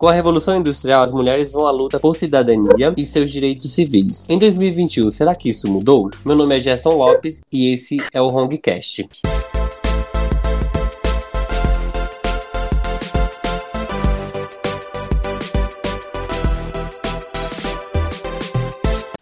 Com a Revolução Industrial, as mulheres vão à luta por cidadania e seus direitos civis. Em 2021, será que isso mudou? Meu nome é Gerson Lopes e esse é o Hongcast.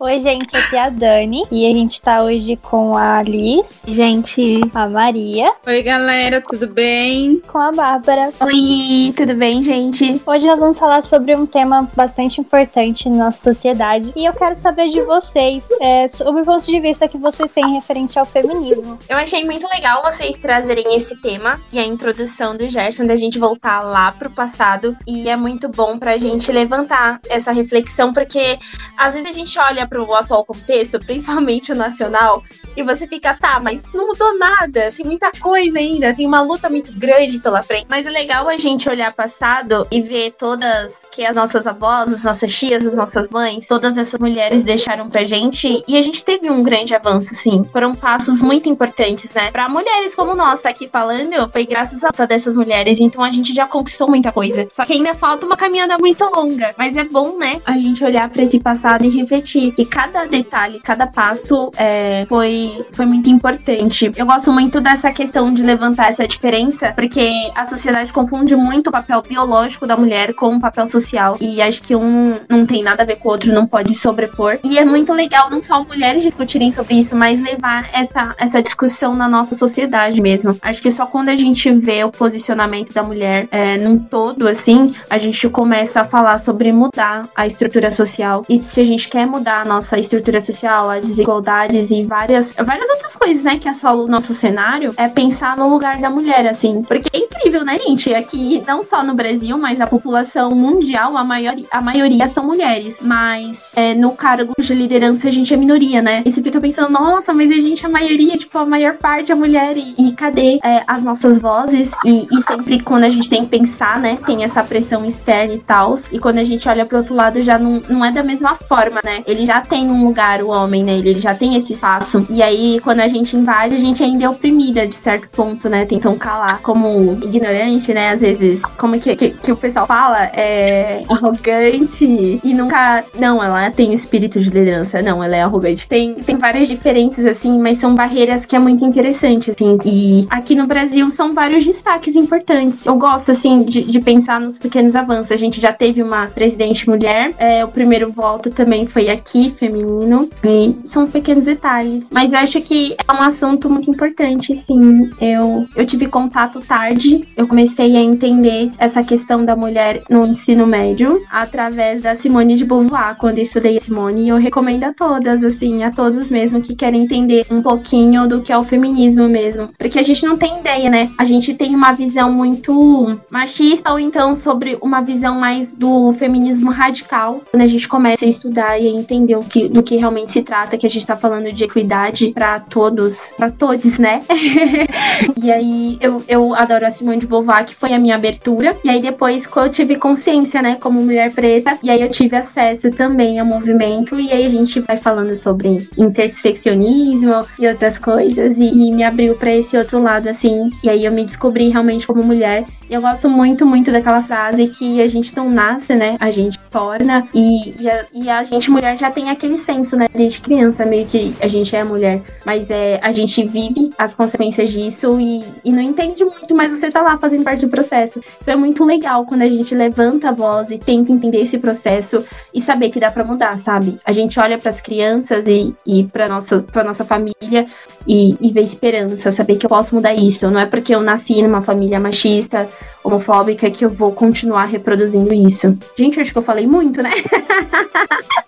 Oi, gente, aqui é a Dani e a gente tá hoje com a Liz. Gente. A Maria. Oi, galera, tudo bem? Com a Bárbara. Oi, tudo bem, gente? Hoje nós vamos falar sobre um tema bastante importante na nossa sociedade e eu quero saber de vocês é, sobre o ponto de vista que vocês têm referente ao feminismo. Eu achei muito legal vocês trazerem esse tema e a introdução do Gerson, da gente voltar lá pro passado e é muito bom pra gente levantar essa reflexão, porque às vezes a gente olha pro o atual contexto, principalmente o nacional, e você fica, tá, mas não mudou nada, tem muita coisa ainda, tem uma luta muito grande pela frente. Mas é legal a gente olhar passado e ver todas que as nossas avós, as nossas tias, as nossas mães, todas essas mulheres deixaram pra gente. E a gente teve um grande avanço, sim. Foram passos muito importantes, né? Pra mulheres como nós, tá aqui falando, foi graças a dessas mulheres. Então a gente já conquistou muita coisa. Só que ainda falta uma caminhada muito longa. Mas é bom, né? A gente olhar pra esse passado e refletir. E cada detalhe, cada passo é, foi, foi muito importante. Eu gosto muito dessa questão de levantar essa diferença, porque a sociedade confunde muito o papel biológico da mulher com o papel social. E acho que um não tem nada a ver com o outro, não pode sobrepor. E é muito legal não só mulheres discutirem sobre isso, mas levar essa, essa discussão na nossa sociedade mesmo. Acho que só quando a gente vê o posicionamento da mulher é, num todo, assim, a gente começa a falar sobre mudar a estrutura social. E se a gente quer mudar a nossa estrutura social, as desigualdades e várias, várias outras coisas, né, que assolam o nosso cenário, é pensar no lugar da mulher, assim. Porque é incrível, né, gente? Aqui, não só no Brasil, mas a população mundial, a, maior, a maioria são mulheres. Mas é, no cargo de liderança a gente é minoria, né? E você fica pensando, nossa, mas a gente é a maioria, tipo, a maior parte é mulher. E, e cadê é, as nossas vozes? E, e sempre quando a gente tem que pensar, né, tem essa pressão externa e tal. E quando a gente olha pro outro lado, já não, não é da mesma forma, né? Ele já tem um lugar, o homem, né? Ele já tem esse espaço. E aí, quando a gente invade, a gente ainda é oprimida de certo ponto, né? Tentam calar como ignorante, né? Às vezes, como que, que, que o pessoal fala? É arrogante e nunca. Não, ela tem espírito de liderança. Não, ela é arrogante. Tem, tem várias diferenças, assim, mas são barreiras que é muito interessante, assim. E aqui no Brasil são vários destaques importantes. Eu gosto, assim, de, de pensar nos pequenos avanços. A gente já teve uma presidente mulher. É, o primeiro voto também foi aqui, feminino. E são pequenos detalhes. Mas eu acho que é um assunto muito importante, sim. Eu, eu tive contato tarde. Eu comecei a entender essa questão da mulher no ensino médio através da Simone de Beauvoir, quando eu estudei Simone. E eu recomendo a todas, assim, a todos mesmo que querem entender um pouquinho do que é o feminismo mesmo. Porque a gente não tem ideia, né? A gente tem uma visão muito machista ou então sobre uma visão mais do feminismo radical. Quando a gente começa a estudar e a entender o que, do que realmente se trata, que a gente tá falando de equidade para todos, para todos, né? e aí eu, eu adoro a Simone de Beauvoir, que foi a minha abertura. E aí depois que eu tive consciência, né, como mulher preta, e aí eu tive acesso também ao movimento, e aí a gente vai falando sobre interseccionismo e outras coisas, e, e me abriu para esse outro lado, assim. E aí eu me descobri realmente como mulher. Eu gosto muito, muito daquela frase que a gente não nasce, né? A gente torna. E, e, a, e a gente, mulher, já tem aquele senso, né? Desde criança, meio que a gente é mulher. Mas é, a gente vive as consequências disso e, e não entende muito, mas você tá lá fazendo parte do processo. Então é muito legal quando a gente levanta a voz e tenta entender esse processo e saber que dá para mudar, sabe? A gente olha para as crianças e, e para nossa, pra nossa família e, e vê esperança, saber que eu posso mudar isso. Não é porque eu nasci numa família machista homofóbica que eu vou continuar reproduzindo isso. Gente, acho que eu falei muito, né?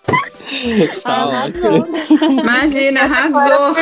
Tá Imagina, arrasou.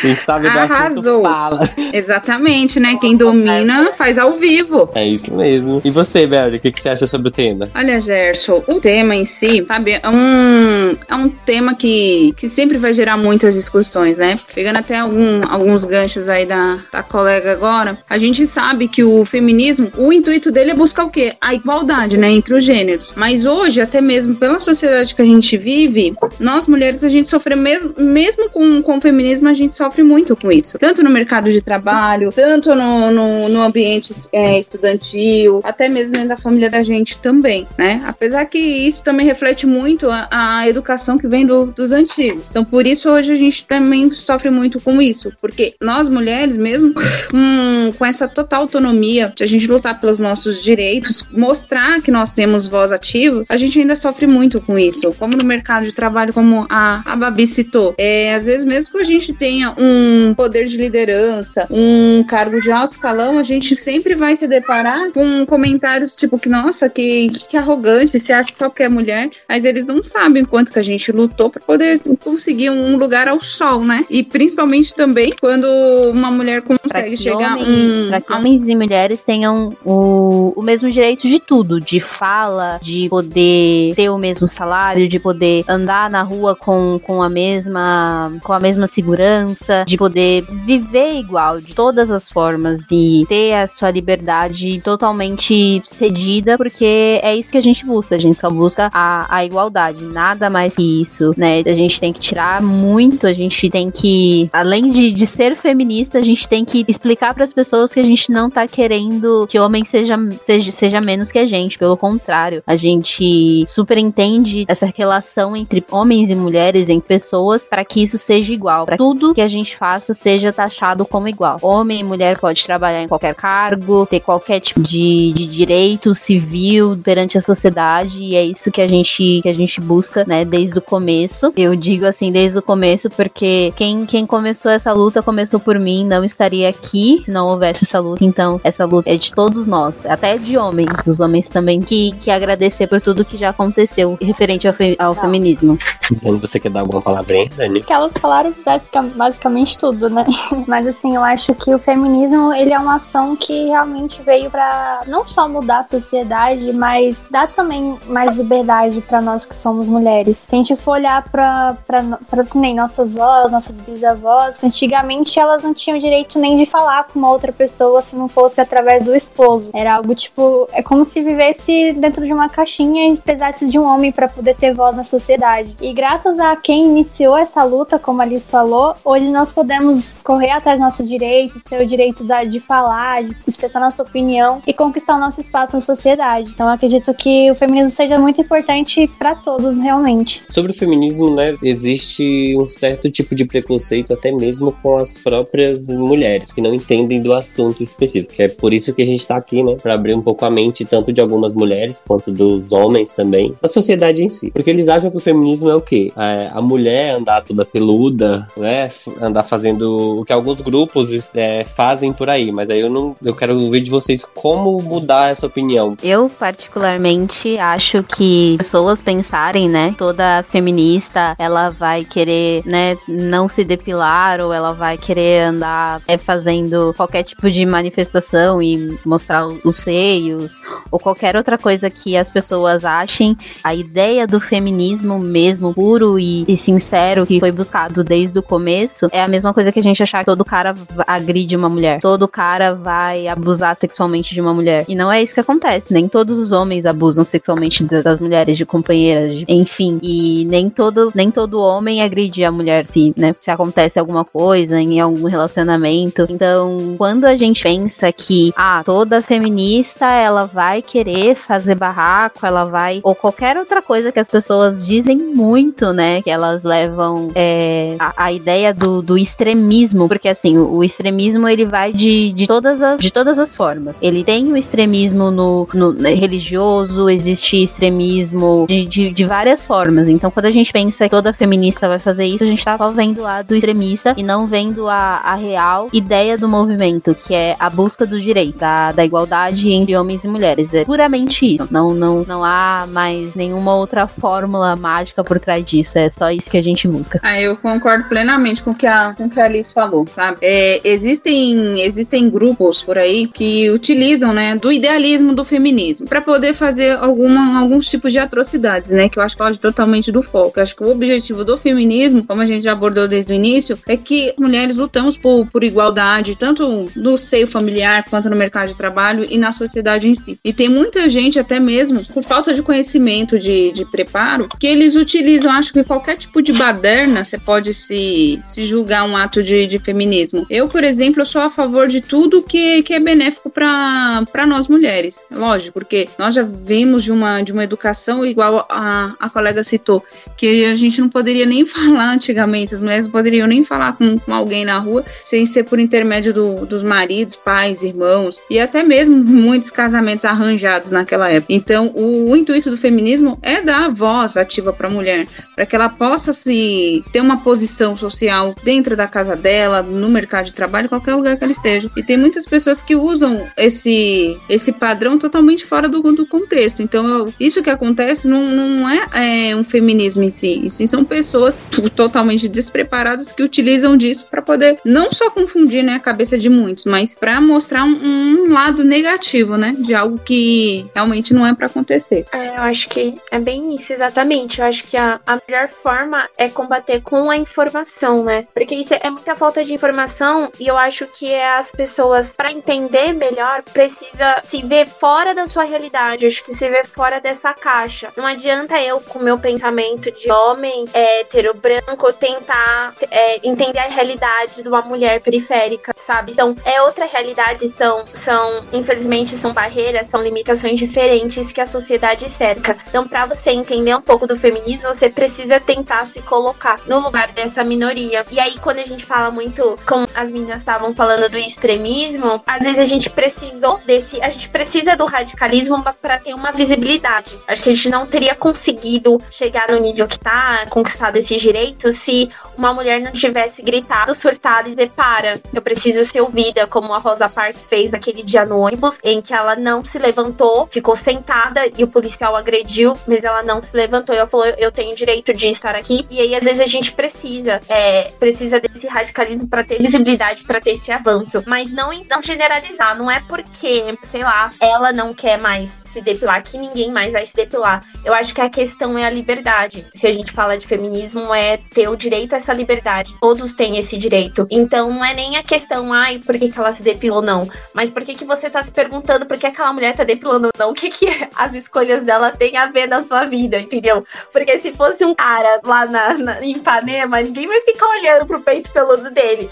Quem sabe do arrasou. fala. Exatamente, né? Quem domina faz ao vivo. É isso mesmo. E você, Berly, o que, que você acha sobre o tema? Olha, Gerson, o tema em si, sabe, é um, é um tema que, que sempre vai gerar muitas discussões, né? Pegando até algum, alguns ganchos aí da, da colega agora, a gente sabe que o feminismo, o intuito dele é buscar o quê? A igualdade, né, entre os gêneros. Mas hoje, até mesmo pela sociedade que a gente vive, vive, nós mulheres, a gente sofre mesmo, mesmo com, com o feminismo, a gente sofre muito com isso. Tanto no mercado de trabalho, tanto no, no, no ambiente é, estudantil, até mesmo dentro da família da gente também, né? Apesar que isso também reflete muito a, a educação que vem do, dos antigos. Então, por isso, hoje a gente também sofre muito com isso, porque nós mulheres, mesmo com, com essa total autonomia de a gente lutar pelos nossos direitos, mostrar que nós temos voz ativa, a gente ainda sofre muito com isso. Como no mercado de trabalho, como a, a Babi citou, é, às vezes, mesmo que a gente tenha um poder de liderança, um cargo de alto escalão, a gente sempre vai se deparar com comentários tipo que, nossa, que, que arrogante, se acha só porque é mulher, mas eles não sabem quanto que a gente lutou para poder conseguir um lugar ao sol, né? E principalmente também quando uma mulher consegue chegar homem, um, para que homens e mulheres tenham o, o mesmo direito de tudo, de fala, de poder ter o mesmo salário, de poder andar na rua com, com a mesma com a mesma segurança, de poder viver igual de todas as formas e ter a sua liberdade totalmente cedida, porque é isso que a gente busca, a gente só busca a, a igualdade, nada mais que isso, né? A gente tem que tirar muito, a gente tem que, além de, de ser feminista, a gente tem que explicar para as pessoas que a gente não tá querendo que homem seja, seja, seja menos que a gente, pelo contrário, a gente super entende essa relação entre homens e mulheres, entre pessoas, para que isso seja igual, para tudo que a gente faça seja taxado como igual. Homem e mulher pode trabalhar em qualquer cargo, ter qualquer tipo de, de direito civil perante a sociedade, e é isso que a gente que a gente busca, né, desde o começo. Eu digo assim, desde o começo, porque quem, quem começou essa luta começou por mim, não estaria aqui se não houvesse essa luta. Então, essa luta é de todos nós, até de homens, os homens também, que, que agradecer por tudo que já aconteceu referente ao, fe, ao feminismo. Dani, você quer dar alguma palavrinha, Dani? Que elas falaram basica- basicamente tudo, né? Mas assim, eu acho que o feminismo, ele é uma ação que realmente veio pra não só mudar a sociedade, mas dar também mais liberdade pra nós que somos mulheres. Se a gente for olhar pra, pra, pra nem nossas vós, nossas bisavós, antigamente elas não tinham direito nem de falar com uma outra pessoa se não fosse através do esposo. Era algo tipo, é como se vivesse dentro de uma caixinha e precisasse de um homem pra poder ter voz na sociedade. E graças a quem iniciou essa luta, como a Alice falou, hoje nós podemos correr atrás dos nossos direitos, ter o direito da- de falar, de expressar nossa opinião e conquistar o nosso espaço na sociedade. Então acredito que o feminismo seja muito importante pra todos, realmente. Sobre o feminismo, né, existe um certo tipo de preconceito até mesmo com as próprias mulheres que não entendem do assunto específico. É por isso que a gente tá aqui, né, para abrir um pouco a mente tanto de algumas mulheres quanto dos homens também, da sociedade em si. Porque eles acham que o feminismo é o quê? É, a mulher andar toda peluda, né, andar fazendo o que alguns grupos é, fazem por aí. Mas aí eu não, eu quero ouvir de vocês como mudar essa opinião. Eu, particularmente, acho que pessoas pensarem, né, toda feminista, ela vai querer, né, não se depilar ou ela vai querer andar é, fazendo qualquer tipo de manifestação e mostrar os seios ou qualquer outra coisa que as pessoas achem. A ideia do feminismo mesmo, puro e, e sincero, que foi buscado desde o começo, é a mesma coisa que a gente achar que todo cara agride uma mulher. Todo cara vai abusar sexualmente de uma mulher. E não é isso que acontece. Nem todos os homens abusam sexualmente da- das mulheres, de companheiras, de- enfim. E nem todo, nem todo homem agride a mulher se, né? Se acontece alguma coisa em algum relacionamento. Então, quando a gente pensa que, ah, toda feminista, ela vai querer fazer barraco, ela vai. Ou qualquer outra coisa que as pessoas dizem muito, né? Que elas levam é, a, a ideia do, do extremismo. Porque assim, o, o extremismo ele vai de, de, todas as, de todas as formas. Ele tem o extremismo no, no né, religioso, existe extremismo de, de, de várias formas. Então, quando a gente pensa que toda feminista vai fazer isso, a gente tá só vendo a do extremista e não vendo a, a real ideia do movimento, que é a busca do direito, da, da igualdade entre homens e mulheres. É puramente isso. Não, não, não há mais nenhuma outra fórmula mágica por trás disso. É só isso que a gente busca. Ah, eu concordo plenamente com o que a, com o que a Alice falou, sabe? É, existem, existem grupos por aí que utilizam, né, do idealismo do feminismo para poder fazer alguma, alguns tipos de atrocidades, né, que eu acho que foge totalmente do foco. Eu acho que o objetivo do feminismo, como a gente já abordou desde o início, é que mulheres lutamos por, por igualdade, tanto no seio familiar quanto no mercado de trabalho e na sociedade em si. E tem muita gente, até mesmo, por falta de conhecimento, de, de preparo, que eles utilizam acho que qualquer tipo de baderna você pode se, se julgar um ato de, de feminismo. Eu, por exemplo, sou a favor de tudo que, que é benéfico para nós mulheres. Lógico, porque nós já vimos de uma, de uma educação igual a, a colega citou, que a gente não poderia nem falar antigamente, as mulheres poderiam nem falar com, com alguém na rua sem ser por intermédio do, dos maridos, pais, irmãos e até mesmo muitos casamentos arranjados naquela época. Então, o, o intuito do feminismo é dar voz ativa para a mulher, para que ela possa se ter uma posição social dentro da casa dela, no mercado de trabalho, qualquer lugar que ela esteja. E tem muitas pessoas que usam esse, esse padrão totalmente fora do, do contexto. Então, eu, isso que acontece não, não é, é, um feminismo em si, e sim são pessoas totalmente despreparadas que utilizam disso para poder não só confundir né, a cabeça de muitos, mas para mostrar um, um, lado negativo, né, de algo que realmente não é para acontecer. É, eu acho que é bem isso, exatamente. Eu acho que a, a melhor forma é combater com a informação, né? Porque isso é muita falta de informação e eu acho que é as pessoas, para entender melhor, precisa se ver fora da sua realidade. Acho que se ver fora dessa caixa. Não adianta eu, com meu pensamento de homem é, hétero, branco, tentar é, entender a realidade de uma mulher periférica, sabe? Então, é outra realidade, são, são, infelizmente, são barreiras, são limitações diferentes que a sociedade cerca. Então, para você entender um pouco do feminismo, você precisa tentar se colocar no lugar dessa minoria. E aí, quando a gente fala muito, como as meninas estavam falando do extremismo, às vezes a gente precisou desse, a gente precisa do radicalismo para ter uma visibilidade. Acho que a gente não teria conseguido chegar no nível que tá, conquistado esses direitos, se uma mulher não tivesse gritado, surtado e dizer: para, eu preciso ser ouvida, como a Rosa Parks fez aquele dia no ônibus, em que ela não se levantou, ficou sentada e o policial agrediu, mas ela não se levantou. E ela falou: eu tenho direito de estar aqui. E aí, às vezes, a gente precisa, é, precisa desse radicalismo para ter visibilidade, para ter esse avanço. Mas não, não generalizar, não é porque, sei lá, ela não quer mais se depilar, que ninguém mais vai se depilar. Eu acho que a questão é a liberdade. Se a gente fala de feminismo, é ter o direito a essa liberdade. Todos têm esse direito. Então não é nem a questão, ai, por que, que ela se depilou, não. Mas por que, que você tá se perguntando por que aquela mulher tá depilando ou não? O que, que as escolhas dela têm a ver na sua vida, entendeu? Porque se fosse um cara lá na, na, em Ipanema, ninguém vai ficar olhando pro peito peludo dele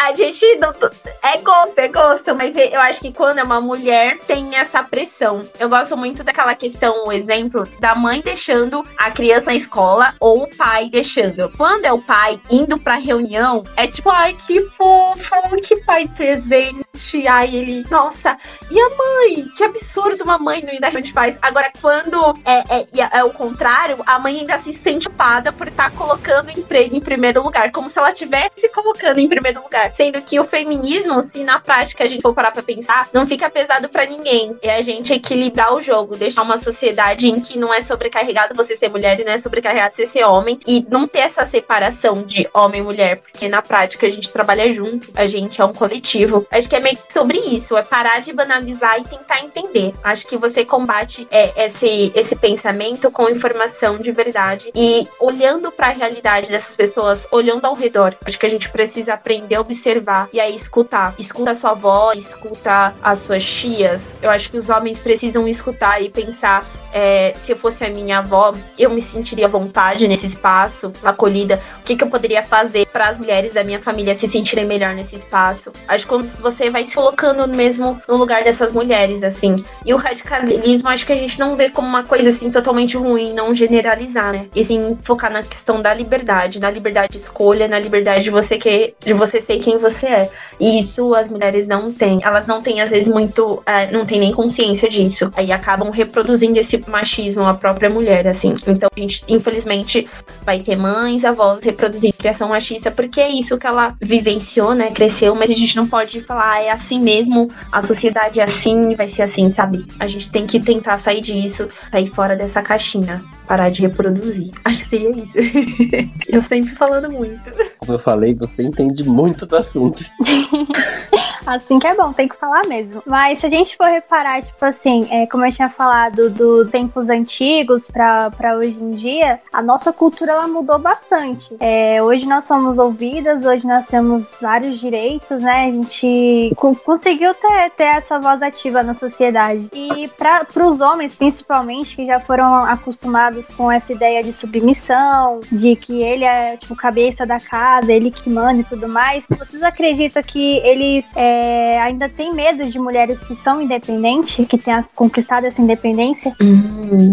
a gente não, é gosto, é gosto, mas eu acho que quando é uma mulher tem essa pressão. Eu gosto muito daquela questão, o exemplo da mãe deixando a criança na escola ou o pai deixando. Quando é o pai indo pra reunião, é tipo, ai, que fofo, que pai presente. Ai, ele, nossa, e a mãe? Que absurdo uma mãe não ir na reunião de pais. Agora, quando é, é, é, o contrário, a mãe ainda se sente culpada por estar tá colocando o emprego em primeiro lugar, como se ela estivesse colocando em primeiro lugar. Sendo que o feminismo, se na prática a gente for parar pra pensar, não fica pesado para ninguém. É a gente equilibrar o jogo, deixar uma sociedade em que não é sobrecarregado você ser mulher e não é sobrecarregado você ser homem. E não ter essa separação de homem e mulher, porque na prática a gente trabalha junto, a gente é um coletivo. Acho que é meio sobre isso, é parar de banalizar e tentar entender. Acho que você combate é, esse, esse pensamento com informação de verdade e olhando para a realidade dessas pessoas, olhando ao redor. Acho que a gente precisa aprender a observar e aí escutar. Escuta a sua avó, escuta as suas tias. Eu acho que os homens precisam escutar e pensar é, se eu fosse a minha avó, eu me sentiria à vontade nesse espaço, acolhida. O que, que eu poderia fazer para as mulheres da minha família se sentirem melhor nesse espaço? Acho que quando você vai se colocando mesmo no lugar dessas mulheres, assim. E o radicalismo, acho que a gente não vê como uma coisa assim totalmente ruim, não generalizar, né? E sim focar na questão da liberdade, na liberdade de escolha, na liberdade de você que, de você ser quem você é. E isso as mulheres não têm. Elas não têm, às vezes, muito. É, não têm nem consciência disso. Aí acabam reproduzindo esse machismo a própria mulher, assim. Então a gente, infelizmente, vai ter mães, avós reproduzindo criação machista, porque é isso que ela vivenciou, né? Cresceu, mas a gente não pode falar, ah, é assim mesmo, a sociedade é assim, vai ser assim, sabe? A gente tem que tentar sair disso, sair fora dessa caixinha parar de reproduzir. Acho que seria isso. eu sempre falando muito. Como eu falei, você entende muito do assunto. assim que é bom, tem que falar mesmo. Mas se a gente for reparar, tipo assim, é, como eu tinha falado do tempos antigos para hoje em dia, a nossa cultura ela mudou bastante. É, hoje nós somos ouvidas, hoje nós temos vários direitos, né? A gente conseguiu ter, ter essa voz ativa na sociedade. E para os homens, principalmente, que já foram acostumados com essa ideia de submissão, de que ele é tipo cabeça da casa, ele que manda e tudo mais, vocês acreditam que eles é, ainda têm medo de mulheres que são independentes, que tenham conquistado essa independência? Hum,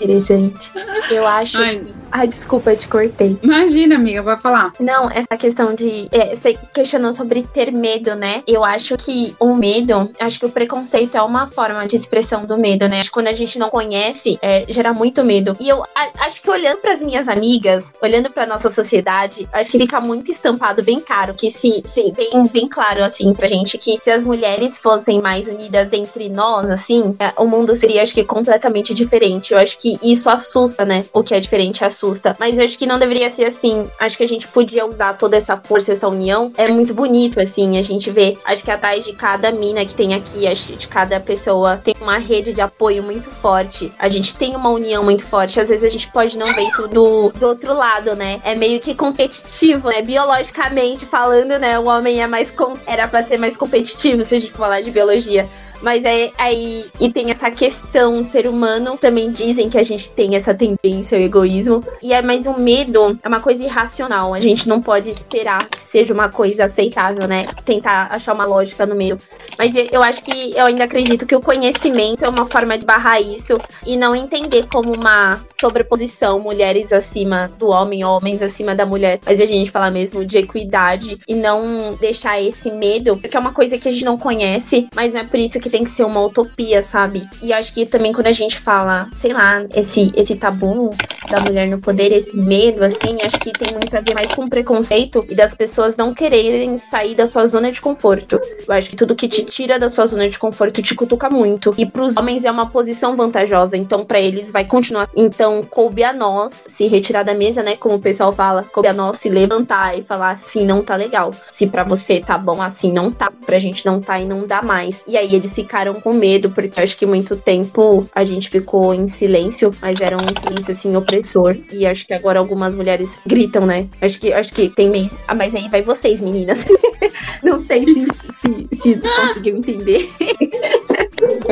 interessante. Eu acho. Ai. Ai, desculpa, eu te cortei. Imagina, amiga, vai falar. Não, essa questão de. É, você questionou sobre ter medo, né? Eu acho que o medo, acho que o preconceito é uma forma de expressão do medo, né? Acho que quando a gente não conhece, é, gera muito medo. E eu a, acho que olhando para as minhas amigas, olhando para nossa sociedade, acho que fica muito estampado bem caro, que se, se bem, bem claro assim pra gente que se as mulheres fossem mais unidas entre nós, assim, é, o mundo seria, acho que, completamente diferente. Eu acho que isso assusta, né? O que é diferente assusta assusta. Mas eu acho que não deveria ser assim. Acho que a gente podia usar toda essa força, essa união. É muito bonito, assim, a gente vê. Acho que atrás de cada mina que tem aqui, acho que de cada pessoa tem uma rede de apoio muito forte. A gente tem uma união muito forte. Às vezes a gente pode não ver isso do, do outro lado, né? É meio que competitivo, né? Biologicamente falando, né? O homem é mais. Com... Era pra ser mais competitivo, se a gente falar de biologia. Mas é aí. E tem essa questão ser humano. Também dizem que a gente tem essa tendência ao egoísmo. E é mais um medo, é uma coisa irracional. A gente não pode esperar que seja uma coisa aceitável, né? Tentar achar uma lógica no meio. Mas eu acho que eu ainda acredito que o conhecimento é uma forma de barrar isso e não entender como uma sobreposição, mulheres acima do homem, homens acima da mulher. Mas a gente falar mesmo de equidade e não deixar esse medo, porque é uma coisa que a gente não conhece, mas não é por isso que tem que ser uma utopia, sabe? E acho que também quando a gente fala, sei lá, esse, esse tabu da mulher no poder, esse medo, assim, acho que tem muito a ver mais com preconceito e das pessoas não quererem sair da sua zona de conforto. Eu acho que tudo que te tira da sua zona de conforto te cutuca muito. E pros homens é uma posição vantajosa, então para eles vai continuar. Então coube a nós se retirar da mesa, né? Como o pessoal fala, coube a nós se levantar e falar assim, não tá legal. Se para você tá bom assim, não tá. Pra gente não tá e não dá mais. E aí eles se ficaram com medo, porque acho que muito tempo a gente ficou em silêncio, mas era um silêncio assim opressor. E acho que agora algumas mulheres gritam, né? Acho que acho que tem meio. Ah, mas aí vai vocês, meninas. Não sei se, se, se conseguiu entender.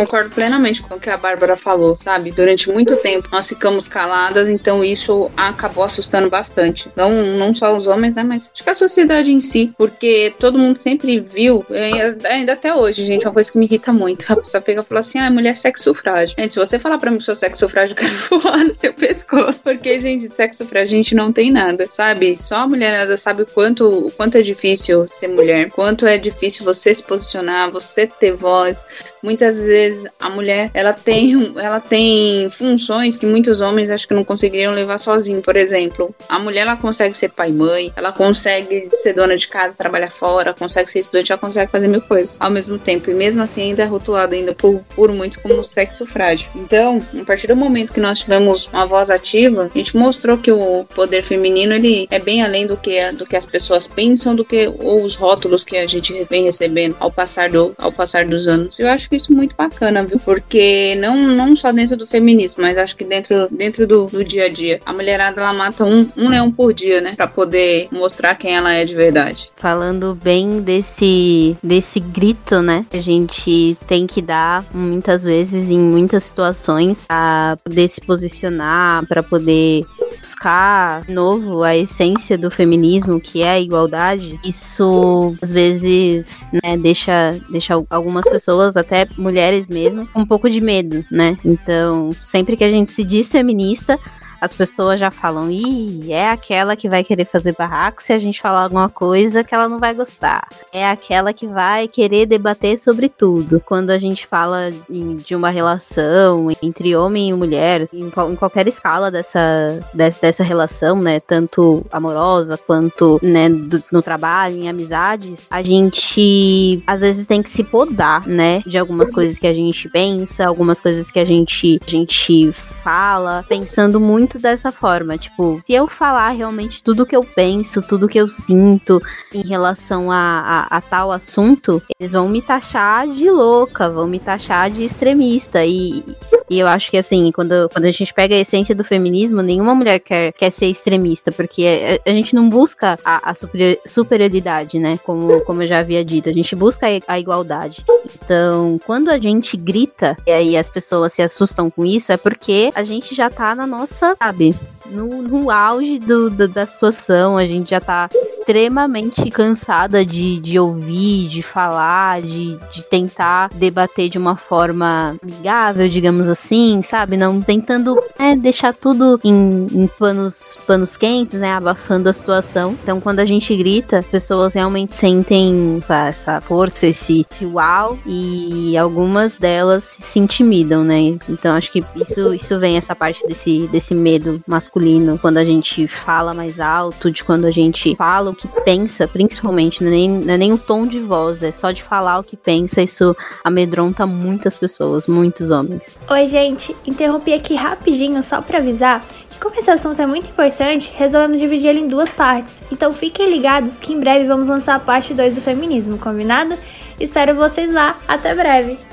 Concordo plenamente com o que a Bárbara falou, sabe? Durante muito tempo nós ficamos caladas, então isso acabou assustando bastante. Não, não só os homens, né? Mas acho que a sociedade em si, porque todo mundo sempre viu, ainda até hoje, gente, uma coisa que me irrita muito. A pessoa pega e fala assim: ah, mulher sexo sufrágio. Gente, se você falar pra mim que sou sexo sufrágio, eu quero voar no seu pescoço. Porque, gente, de sexo sufrágio a gente não tem nada, sabe? Só a mulherada sabe o quanto, o quanto é difícil ser mulher, quanto é difícil você se posicionar, você ter voz. Muitas vezes a mulher ela tem, ela tem funções que muitos homens acho que não conseguiriam levar sozinho. Por exemplo, a mulher ela consegue ser pai e mãe, ela consegue ser dona de casa, trabalhar fora, consegue ser estudante, ela consegue fazer mil coisas ao mesmo tempo. E mesmo assim ainda é rotulada ainda por, por muitos como sexo frágil. Então, a partir do momento que nós tivemos uma voz ativa, a gente mostrou que o poder feminino ele é bem além do que, do que as pessoas pensam, do que os rótulos que a gente vem recebendo ao passar, do, ao passar dos anos. Eu acho isso muito bacana, viu? Porque não, não só dentro do feminismo, mas acho que dentro, dentro do, do dia a dia. A mulherada ela mata um, um leão por dia, né? Pra poder mostrar quem ela é de verdade. Falando bem desse, desse grito, né? A gente tem que dar muitas vezes, em muitas situações, a poder se posicionar, para poder buscar de novo a essência do feminismo, que é a igualdade. Isso às vezes, né, deixa, deixa algumas pessoas até mulheres mesmo, com um pouco de medo, né? Então, sempre que a gente se diz feminista, as pessoas já falam, ih, é aquela que vai querer fazer barraco se a gente falar alguma coisa que ela não vai gostar. É aquela que vai querer debater sobre tudo. Quando a gente fala de uma relação entre homem e mulher, em, qualquer escala dessa, dessa, relação, né, tanto amorosa quanto, né, no trabalho, em amizades, a gente às vezes tem que se podar, né, de algumas coisas que a gente pensa, algumas coisas que a gente, a gente fala, pensando muito muito dessa forma. Tipo, se eu falar realmente tudo que eu penso, tudo que eu sinto em relação a, a, a tal assunto, eles vão me taxar de louca, vão me taxar de extremista. E, e eu acho que, assim, quando, quando a gente pega a essência do feminismo, nenhuma mulher quer, quer ser extremista, porque a, a gente não busca a, a superioridade, né? Como, como eu já havia dito, a gente busca a igualdade. Então, quando a gente grita, e aí as pessoas se assustam com isso, é porque a gente já tá na nossa, sabe? No, no auge do, do, da situação, a gente já tá extremamente cansada de, de ouvir, de falar, de, de tentar debater de uma forma amigável, digamos assim, sabe? Não tentando né, deixar tudo em, em panos, panos quentes, né? Abafando a situação. Então, quando a gente grita, as pessoas realmente sentem essa força, esse, esse uau, e algumas delas se intimidam, né? Então, acho que isso, isso vem essa parte desse, desse medo masculino, quando a gente fala mais alto, de quando a gente fala o que pensa, principalmente, não é, nem, não é nem o tom de voz, é só de falar o que pensa, isso amedronta muitas pessoas, muitos homens. Oi, gente, interrompi aqui rapidinho só para avisar que como esse assunto é muito importante, resolvemos dividir ele em duas partes. Então fiquem ligados que em breve vamos lançar a parte 2 do feminismo, combinado? Espero vocês lá, até breve!